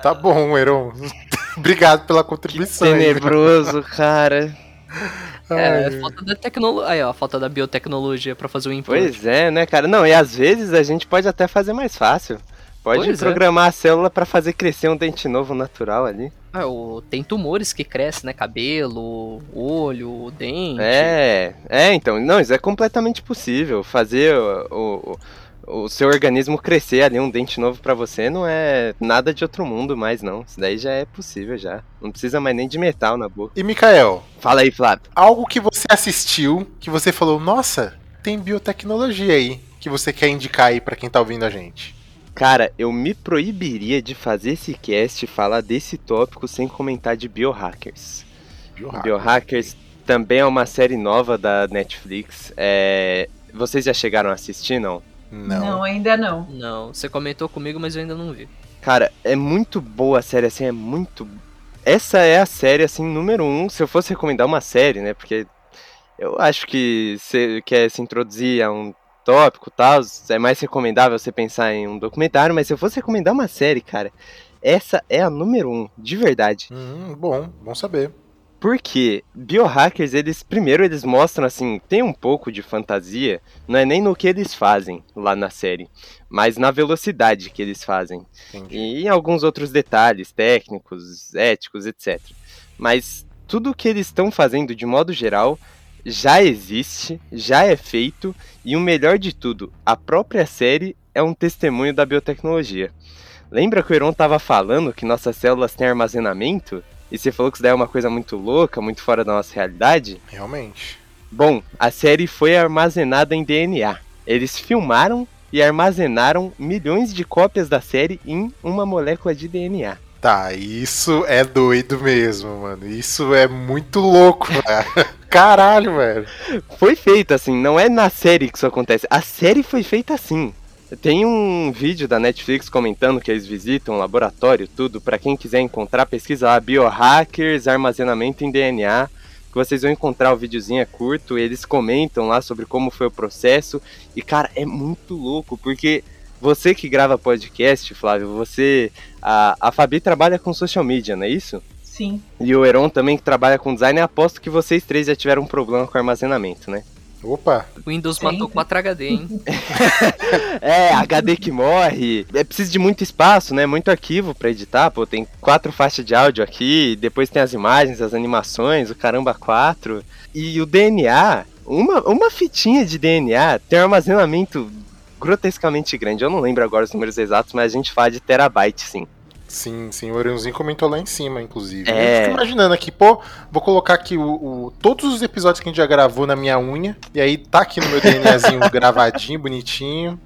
Tá bom, Heron. Obrigado pela
Que
contribuição. aí.
tenebroso, cara.
É,
Ai.
falta da tecnologia. Aí, ó, falta da biotecnologia pra fazer o implante.
Pois é, né, cara? Não, e às vezes a gente pode até fazer mais fácil. Pode
Pois é.
programar a célula pra fazer crescer um dente novo natural ali.
Ah, o- tem tumores que crescem, né? Cabelo, olho, dente.
É, é, então, não, isso é completamente possível. Fazer o, o, o seu organismo crescer ali, um dente novo pra você, não é nada de outro mundo mais, não. Isso daí já é possível já. Não precisa mais nem de metal na boca.
E, Mikael,
Fala aí, Flávio.
algo que você assistiu, que você falou, nossa, tem biotecnologia aí, que você quer indicar aí pra quem tá ouvindo a gente.
Cara, eu me proibiria de fazer esse cast e falar desse tópico sem comentar de biohackers.
Biohacker.
Biohackers também é uma série nova da Netflix. É... Vocês já chegaram a assistir, não?
Não.
ainda não.
Não, você comentou comigo, mas eu ainda não vi.
Cara, é muito boa a série, assim, é muito. Essa é a série, assim, número um. Se eu fosse recomendar uma série, né? Porque eu acho que você quer se introduzir a um tópico e tal, é mais recomendável você pensar em um documentário, mas se eu fosse recomendar uma série, cara, essa é a número um, de verdade.
Hum, bom, bom saber.
Porque biohackers, eles primeiro eles mostram assim, tem um pouco de fantasia, não é nem no que eles fazem lá na série, mas na velocidade que eles fazem
Entendi.
e em alguns outros detalhes técnicos, éticos, etc. Mas tudo que eles estão fazendo de modo geral já existe, já é feito e o melhor de tudo, a própria série é um testemunho da biotecnologia. Lembra que o Heron estava falando que nossas células têm armazenamento? E você falou que isso daí é uma coisa muito louca, muito fora da nossa realidade?
Realmente.
Bom, a série foi armazenada em DNA. Eles filmaram e armazenaram milhões de cópias da série em uma molécula de DNA.
Tá, isso é doido mesmo, mano. Isso é muito louco, velho. Caralho, velho.
Foi feito assim, não é na série que isso acontece. A série foi feita assim. Tem um vídeo da Netflix comentando que eles visitam o laboratório, tudo. Pra quem quiser encontrar, pesquisa lá biohackers, armazenamento em DNA. Que vocês vão encontrar o videozinho é curto. Eles comentam lá sobre como foi o processo. E cara, é muito louco porque você que grava podcast, Flávio, você a, a Fabi trabalha com social media, não é isso?
Sim.
E o Heron também que trabalha com design, aposto que vocês três já tiveram um problema com armazenamento, né?
Opa!
O Windows
Sempre.
matou 4 HD, hein?
É, HD que morre. É preciso de muito espaço, né? Muito arquivo pra editar. Pô, tem quatro faixas de áudio aqui, depois tem as imagens, as animações, o caramba quatro. E o DNA, uma, uma fitinha de DNA tem um armazenamento grotescamente grande. Eu não lembro agora os números exatos, mas a gente fala de terabyte, sim.
Sim, sim, o Orionzinho comentou lá em cima, inclusive.
É.
Eu fico imaginando aqui, pô, vou colocar aqui o, o- todos os episódios que a gente já gravou na minha unha, e aí tá aqui no meu DNAzinho gravadinho, bonitinho.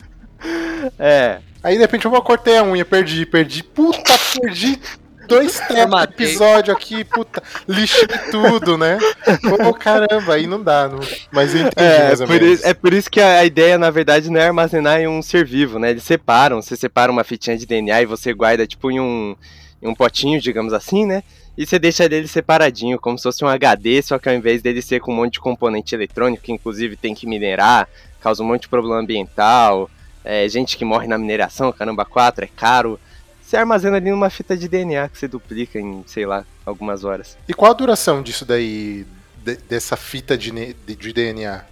É,
Aí de repente eu vou cortei a unha, perdi, perdi. Puta, perdi dois episódio aqui, puta, lixei tudo, né? Pô, caramba, aí não dá, não. mas eu entendi
É,
mais ou
por
menos.
isso, é por isso que a, a ideia, na verdade, não é armazenar em um ser vivo, né? Eles separam, você separa uma fitinha de DNA e você guarda, tipo, em um, em um potinho, digamos assim, né? E você deixa ele separadinho, como se fosse um HD, só que ao invés dele ser com um monte de componente eletrônico, que inclusive tem que minerar, causa um monte de problema ambiental, é, gente que morre na mineração, caramba, 4, é caro. Você armazena ali numa fita de DNA que você duplica em, sei lá, algumas horas.
E qual a duração disso daí, de- dessa fita de, de DNA?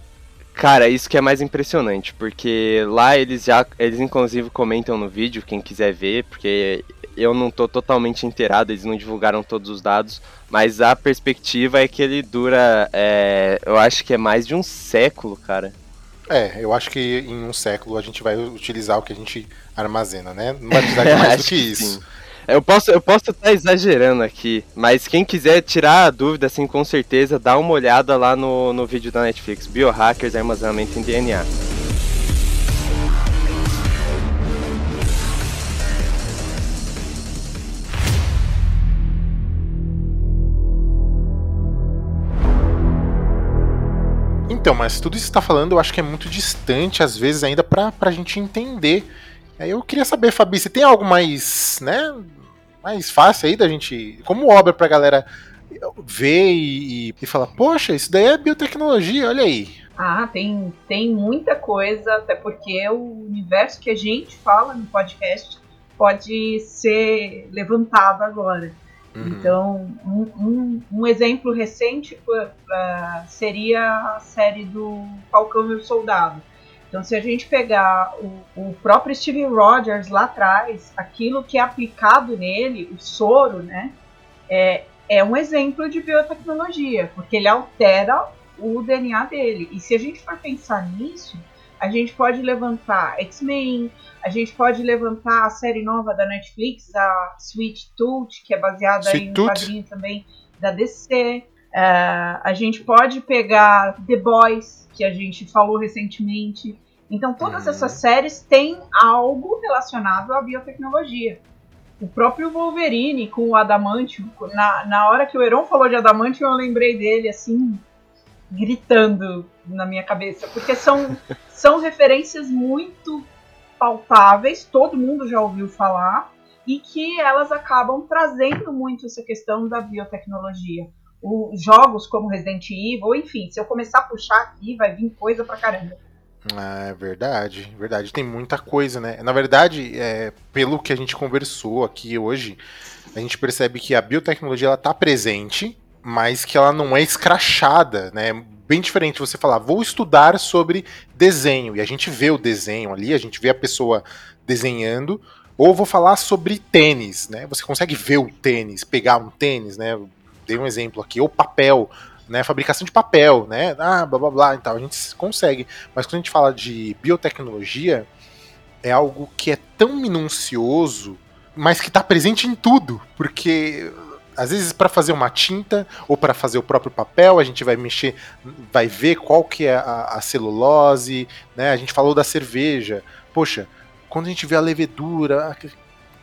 Cara, isso que é mais impressionante, porque lá eles já, eles inclusive comentam no vídeo, quem quiser ver, porque eu não tô totalmente inteirado, eles não divulgaram todos os dados, mas a perspectiva é que ele dura, é, eu acho que é mais de um século, cara.
É, eu acho que em um século a gente vai utilizar o que a gente armazena, né? Não vai precisar de mais do que
que
isso.
Eu posso eu posso estar exagerando aqui, mas quem quiser tirar a dúvida, assim, com certeza, dá uma olhada lá no, no vídeo da Netflix, Biohackers Armazenamento em DNA.
Então, mas tudo isso que você tá falando eu acho que é muito distante, às vezes, ainda pra, pra gente entender. Aí eu queria saber, Fabi, você tem algo mais, né, mais fácil aí da gente, como obra pra galera ver e, e falar, poxa, isso daí é biotecnologia, olha aí.
Ah, tem, tem muita coisa, até porque o universo que a gente fala no podcast pode ser levantado agora.
Uhum.
Então, um, um, um exemplo recente uh, seria a série do Falcão e o Soldado. Então, se a gente pegar o, o próprio Steve Rogers lá atrás, aquilo que é aplicado nele, o soro, né, é, é um exemplo de biotecnologia, porque ele altera o DNA dele. E se a gente for pensar nisso, a gente pode levantar X-Men, a gente pode levantar a série nova da Netflix, a Sweet Tooth, que é baseada
Sweet
em um quadrinho também da DC. É, a gente pode pegar The Boys, que a gente falou recentemente. Então, todas
Uhum.
essas séries têm algo relacionado à biotecnologia. O próprio Wolverine com o Adamantium, na, na hora que o Heron falou de Adamantium, eu lembrei dele assim, gritando na minha cabeça, porque são, são referências muito palpáveis, todo mundo já ouviu falar, e que elas acabam trazendo muito essa questão da biotecnologia. Os jogos como Resident Evil, enfim, se eu começar a puxar aqui, vai vir coisa pra caramba.
É verdade, verdade. Tem muita coisa, né? Na verdade, é, pelo que a gente conversou aqui hoje, a gente percebe que a biotecnologia ela tá presente, mas que ela não é escrachada, né? Bem diferente você falar, vou estudar sobre desenho, e a gente vê o desenho ali, a gente vê a pessoa desenhando, ou vou falar sobre tênis, né? Você consegue ver o tênis, pegar um tênis, né? Dei um exemplo aqui, ou papel, né? Fabricação de papel, né? Ah, blá blá blá, então a gente consegue. Mas quando a gente fala de biotecnologia, é algo que é tão minucioso, mas que está presente em tudo, porque às vezes para fazer uma tinta ou para fazer o próprio papel, a gente vai mexer, vai ver qual que é a, a celulose, né? A gente falou da cerveja. Poxa, quando a gente vê a levedura, a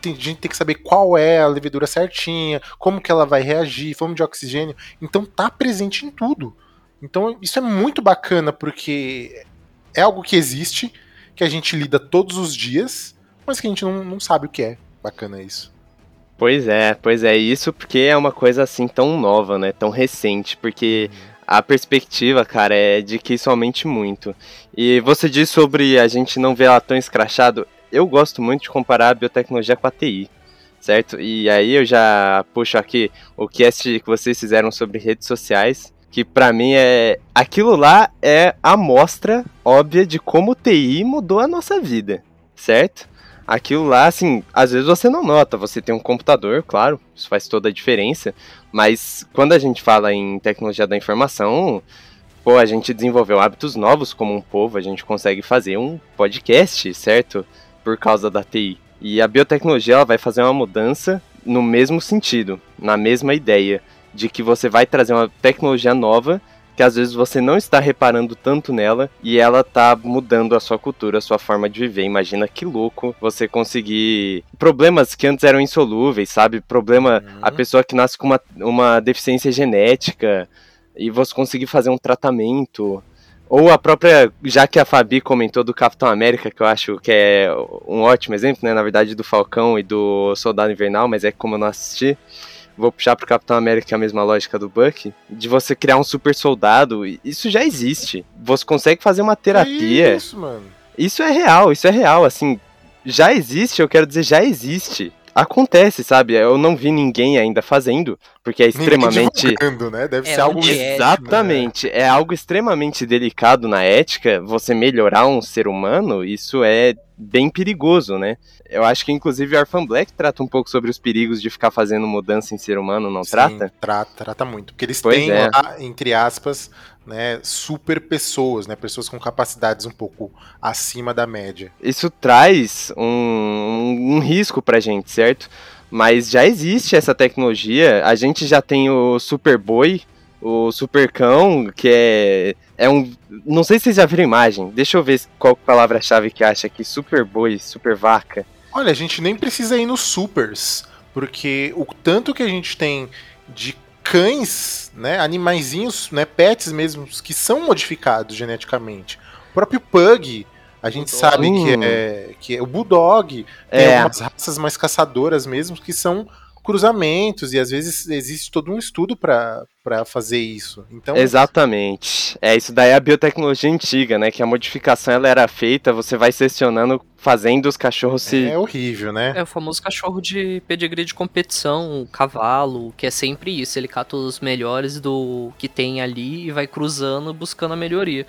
gente tem que saber qual é a levedura certinha, como que ela vai reagir, fome de oxigênio. Então tá presente em tudo. Então isso é muito bacana porque é algo que existe, que a gente lida todos os dias, mas que a gente não, não sabe o que é. Bacana isso.
Pois é, pois é, isso porque é uma coisa assim tão nova, né? Tão recente, porque a perspectiva, cara, é de que isso aumente muito. E você diz sobre a gente não ver ela tão escrachado, eu gosto muito de comparar a biotecnologia com a TI. certo? E aí eu já puxo aqui o cast que vocês fizeram sobre redes sociais, que para mim é aquilo lá é a mostra óbvia de como o TI mudou a nossa vida, certo? Aquilo lá, assim, às vezes você não nota, você tem um computador, claro, isso faz toda a diferença, mas quando a gente fala em tecnologia da informação, pô, a gente desenvolveu hábitos novos como um povo, a gente consegue fazer um podcast, certo? Por causa da TI. E a biotecnologia ela vai fazer uma mudança no mesmo sentido, na mesma ideia, de que você vai trazer uma tecnologia nova que às vezes você não está reparando tanto nela e ela tá mudando a sua cultura, a sua forma de viver. Imagina que louco você conseguir problemas que antes eram insolúveis, sabe? Problema uhum. a pessoa que nasce com uma, uma deficiência genética e você conseguir fazer um tratamento. Ou a própria, já que a Fabi comentou do Capitão América, que eu acho que é um ótimo exemplo, né? Na verdade, do Falcão e do Soldado Invernal, mas é como eu não assisti. Vou puxar pro Capitão América a mesma lógica do Buck, de você criar um super soldado. Isso já existe. Você consegue fazer uma terapia.
É isso, mano.
Isso é real, isso é real, assim. Já existe, eu quero dizer, já existe acontece, sabe? Eu não vi ninguém ainda fazendo, porque é extremamente.
né? Deve
é
ser algo.
Exatamente. Né? É algo extremamente delicado na ética. Você melhorar um ser humano, isso é bem perigoso, né? Eu acho que inclusive Orphan Black trata um pouco sobre os perigos de ficar fazendo mudança em ser humano, não Sim, trata?
Trata, trata muito. Porque eles pois têm é. lá, entre aspas, né, super pessoas, né, pessoas com capacidades um pouco acima da média.
Isso traz um, um, risco pra gente, certo? Mas já existe essa tecnologia, a gente já tem o Superboy, o Supercão, que é, é um... Não sei se vocês já viram imagem, deixa eu ver qual palavra-chave que acha aqui, Superboy, Super Vaca.
Olha, a gente nem precisa ir nos supers, porque o tanto que a gente tem de cães, né, animaizinhos, né, pets mesmo, que são modificados geneticamente. O próprio Pug, a gente Bulldog. sabe que é, que é o Bulldog, tem é. algumas raças mais caçadoras mesmo, que são cruzamentos e às vezes existe todo um estudo para fazer isso. Então
Exatamente. É isso daí é a biotecnologia antiga, né, que a modificação ela era feita, você vai selecionando fazendo os cachorros se
É horrível, né?
É o famoso cachorro de pedigree de competição, o cavalo, que é sempre isso, ele cata os melhores do que tem ali e vai cruzando buscando a melhoria.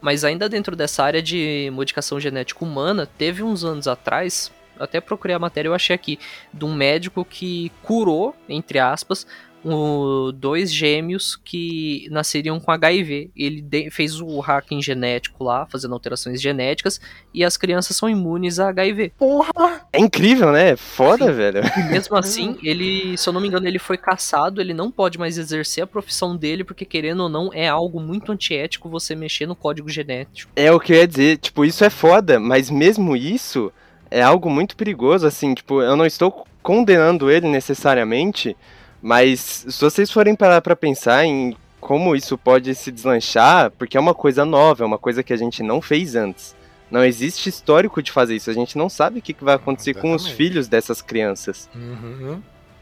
Mas ainda dentro dessa área de modificação genética humana, teve uns anos atrás até procurei a matéria, eu achei aqui, de um médico que curou, entre aspas, o, dois gêmeos que nasceriam com HIV. Ele de, fez o hacking genético lá, fazendo alterações genéticas, e as crianças são imunes a HIV.
Porra! É incrível, né? Foda, Sim. velho.
Mesmo assim, ele, se eu não me engano, ele foi caçado, ele não pode mais exercer a profissão dele, porque querendo ou não, é algo muito antiético você mexer no código genético.
É o que eu ia dizer, tipo, isso é foda, mas mesmo isso é algo muito perigoso, assim, tipo, eu não estou condenando ele necessariamente, mas se vocês forem parar pra pensar em como isso pode se deslanchar, porque é uma coisa nova, é uma coisa que a gente não fez antes. Não existe histórico de fazer isso, a gente não sabe o que, vai acontecer Exatamente. com os filhos dessas crianças.
Uhum.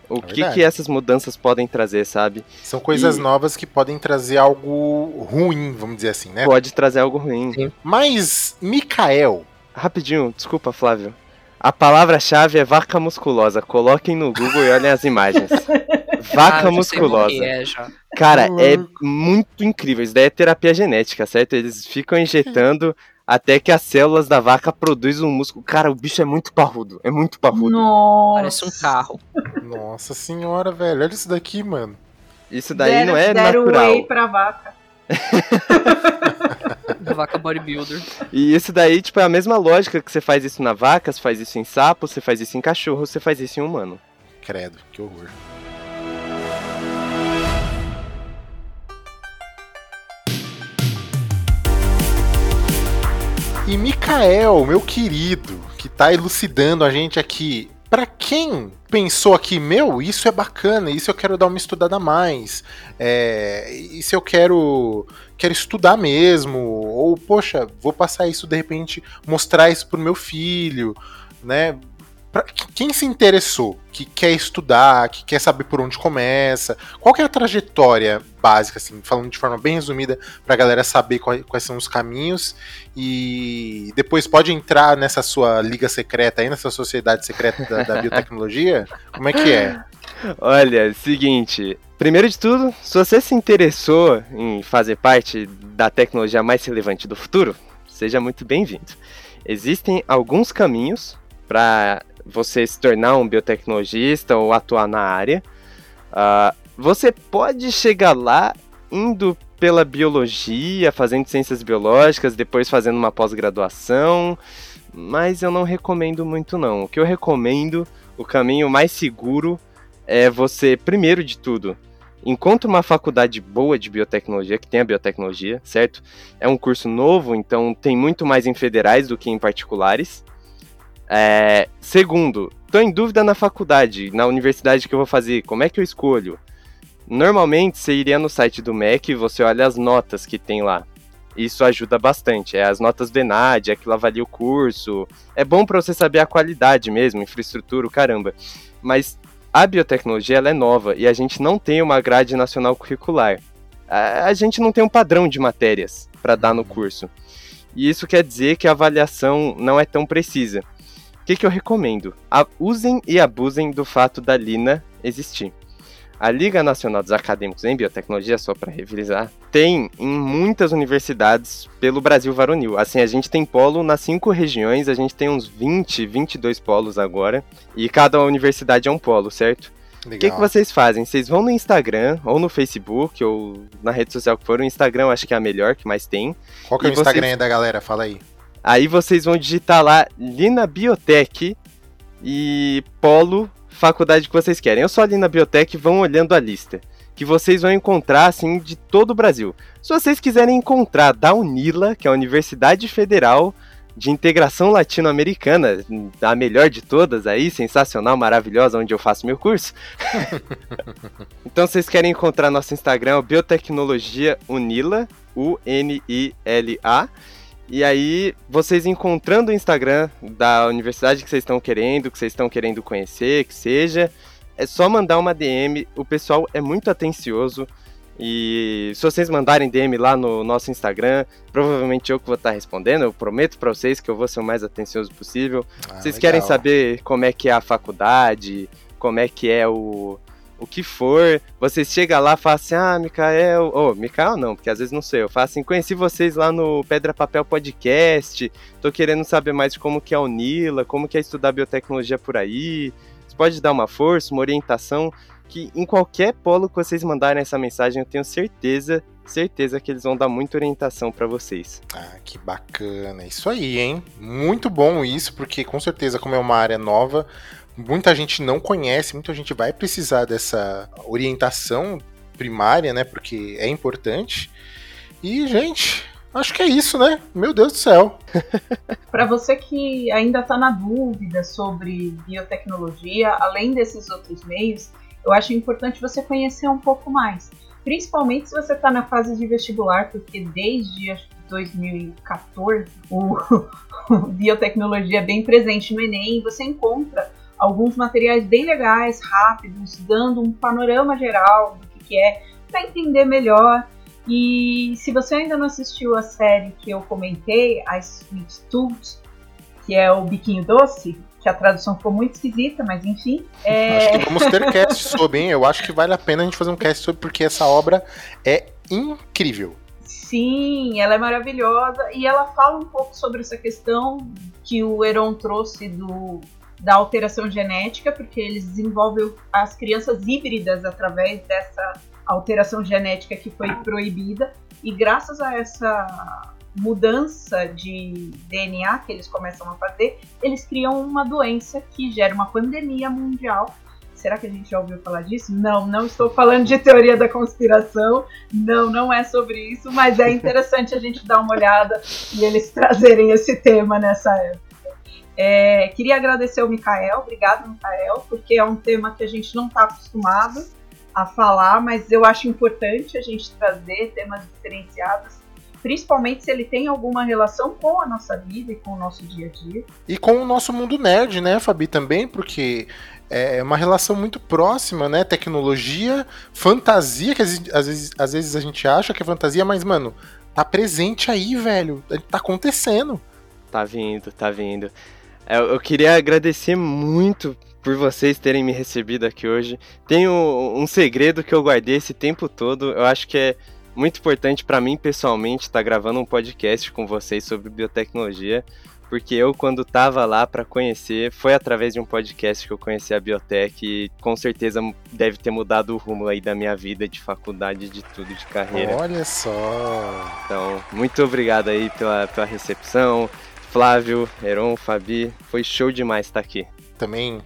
O é que, que essas mudanças podem trazer, sabe?
São coisas e... novas que podem trazer algo ruim, vamos dizer assim, né?
Pode trazer algo ruim. Sim.
Mas, Mikael,
Rapidinho, desculpa, Flávio. A palavra-chave é vaca musculosa. Coloquem no Google e olhem as imagens. Vaca ah, musculosa. É, Cara, é muito incrível. Isso daí é terapia genética, certo? Eles ficam injetando até que as células da vaca produzem um músculo. Cara, o bicho é muito parrudo. É muito parrudo.
Nossa. Parece um carro.
Nossa senhora, velho. Olha isso daqui, mano.
Isso daí deram, não é deram natural. Whey
pra vaca.
vaca bodybuilder.
E isso daí, tipo, é a mesma lógica que você faz isso na vaca, você faz isso em sapo, você faz isso em cachorro, você faz isso em humano.
Credo, que horror. E Mikael, meu querido, que tá elucidando a gente aqui, para quem pensou aqui, meu, isso é bacana, isso eu quero dar uma estudada mais, é, isso eu quero quero estudar mesmo, ou poxa, vou passar isso de repente, mostrar isso pro meu filho, né? Pra quem se interessou, que quer estudar, que quer saber por onde começa, qual é a trajetória básica, assim, falando de forma bem resumida, pra galera saber quais, quais são os caminhos e depois pode entrar nessa sua liga secreta aí, nessa sociedade secreta da, da biotecnologia? Como é que é?
Olha, seguinte, primeiro de tudo, se você se interessou em fazer parte da tecnologia mais relevante do futuro, seja muito bem-vindo. Existem alguns caminhos para você se tornar um biotecnologista ou atuar na área. Uh, você pode chegar lá indo pela biologia, fazendo ciências biológicas, depois fazendo uma pós-graduação, mas eu não recomendo muito não. O que eu recomendo, o caminho mais seguro é você, primeiro de tudo, encontre uma faculdade boa de biotecnologia, que tenha biotecnologia, certo? É um curso novo, então tem muito mais em federais do que em particulares. É, segundo, estou em dúvida na faculdade, na universidade que eu vou fazer, como é que eu escolho? Normalmente você iria no site do MEC e você olha as notas que tem lá. Isso ajuda bastante. É as notas do ENAD, aquilo avalia o curso. É bom para você saber a qualidade mesmo, infraestrutura, caramba. Mas a biotecnologia ela é nova e a gente não tem uma grade nacional curricular. A, a gente não tem um padrão de matérias para dar no uhum. curso. E isso quer dizer que a avaliação não é tão precisa. O que, que eu recomendo? A, usem e abusem do fato da Lina existir. A Liga Nacional dos Acadêmicos em Biotecnologia, só para revisar, tem em muitas universidades pelo Brasil varonil. Assim, a gente tem polo nas cinco regiões, a gente tem uns 20, 22 polos agora, e cada universidade é um polo, certo? O que, que vocês fazem? Vocês vão no Instagram, ou no Facebook, ou na rede social que for. O Instagram acho que é a melhor, que mais tem.
Qual que é o Instagram vocês... da galera? Fala aí.
Aí vocês vão digitar lá Lina Biotech e Polo, faculdade que vocês querem. Eu sou ali na Biotech, vão olhando a lista. Que vocês vão encontrar, assim, de todo o Brasil. Se vocês quiserem encontrar da UNILA, que é a Universidade Federal de Integração Latino-Americana, a melhor de todas aí, sensacional, maravilhosa, onde eu faço meu curso. então, vocês querem encontrar nosso Instagram, Biotecnologia Unila, U-N-I-L-A. E aí, vocês encontrando o Instagram da universidade que vocês estão querendo, que vocês estão querendo conhecer, que seja, é só mandar uma DM. O pessoal é muito atencioso. E se vocês mandarem DM lá no nosso Instagram, provavelmente eu que vou estar respondendo. Eu prometo para vocês que eu vou ser o mais atencioso possível. Ah, vocês legal. querem saber como é que é a faculdade, como é que é o, o que for, você chega lá e fala assim, ah, Mikael, ô, oh, Mikael não, porque às vezes não sei, eu falo assim, conheci vocês lá no Pedra Papel Podcast, tô querendo saber mais de como que é o Nila, como que é estudar biotecnologia por aí, você pode dar uma força, uma orientação, que em qualquer polo que vocês mandarem essa mensagem, eu tenho certeza, certeza que eles vão dar muita orientação para vocês.
Ah, que bacana, isso aí, hein? Muito bom isso, porque com certeza, como é uma área nova, muita gente não conhece, muita gente vai precisar dessa orientação primária, né? Porque é importante. E, gente, acho que é isso, né? Meu Deus do céu.
Para você que ainda está na dúvida sobre biotecnologia, além desses outros meios, eu acho importante você conhecer um pouco mais. Principalmente se você está na fase de vestibular, porque desde acho 2014 o, o biotecnologia é bem presente no Enem e você encontra alguns materiais bem legais, rápidos, dando um panorama geral do que, que é, para entender melhor. E se você ainda não assistiu a série que eu comentei, a Sweet Tooth, que é o biquinho doce, que a tradução ficou muito esquisita, mas enfim.
É... Acho que vamos ter cast sobre, hein? Eu acho que vale a pena a gente fazer um cast sobre, porque essa obra é incrível.
Sim, ela é maravilhosa e ela fala um pouco sobre essa questão que o Heron trouxe do da alteração genética, porque eles desenvolvem as crianças híbridas através dessa alteração genética que foi proibida. E graças a essa mudança de DNA que eles começam a fazer, eles criam uma doença que gera uma pandemia mundial. Será que a gente já ouviu falar disso? Não, não estou falando de teoria da conspiração. Não, não é sobre isso, mas é interessante a gente dar uma olhada e eles trazerem esse tema nessa época. É, queria agradecer ao Mikael, obrigado, Mikael, porque é um tema que a gente não está acostumado a falar, mas eu acho importante a gente trazer temas diferenciados principalmente se ele tem alguma relação com a nossa vida e com o nosso dia a dia.
E com o nosso mundo nerd, né, Fabi, também, porque é uma relação muito próxima, né? Tecnologia, fantasia, que às vezes, às vezes a gente acha que é fantasia, mas, mano, tá presente aí, velho. Tá acontecendo.
Tá vindo, tá vindo. Eu, eu queria agradecer muito por vocês terem me recebido aqui hoje. Tenho um segredo que eu guardei esse tempo todo. Eu acho que é muito importante para mim pessoalmente estar tá gravando um podcast com vocês sobre biotecnologia porque eu, quando tava lá para conhecer, foi através de um podcast que eu conheci a Biotech e com certeza deve ter mudado o rumo aí da minha vida de faculdade, de tudo, de carreira.
Olha só!
Então, muito obrigado aí pela, pela recepção. Flávio, Heron, Fabi, foi show demais estar aqui.
Também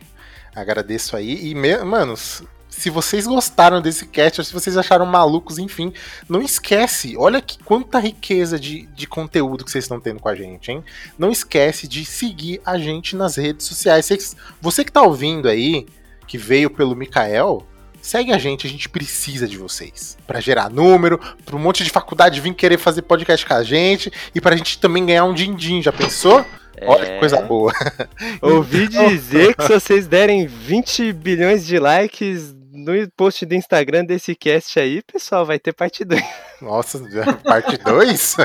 agradeço aí. E, manos, se vocês gostaram desse cast, se vocês acharam malucos, enfim, não esquece, olha que quanta riqueza de, de conteúdo que vocês estão tendo com a gente, hein? Não esquece de seguir a gente nas redes sociais. Você que tá ouvindo aí, que veio pelo Mikael, segue a gente, a gente precisa de vocês. para gerar número, para um monte de faculdade vir querer fazer podcast com a gente e pra gente também ganhar um din-din, já pensou? Olha que coisa é. boa.
Ouvi dizer que se vocês derem 20 bilhões de likes, no post do Instagram desse cast aí, pessoal, vai ter parte 2.
Nossa, parte 2?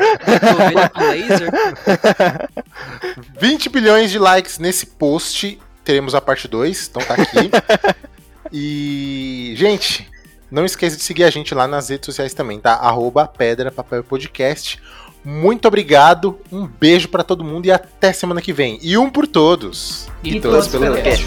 20 bilhões de likes nesse post. Teremos a parte 2, então tá aqui. E, gente, não esqueça de seguir a gente lá nas redes sociais também, tá? Arroba Pedra Papel Podcast. Muito obrigado, um beijo para todo mundo e até semana que vem. E um por todos.
E, e todos, todos pelo cast.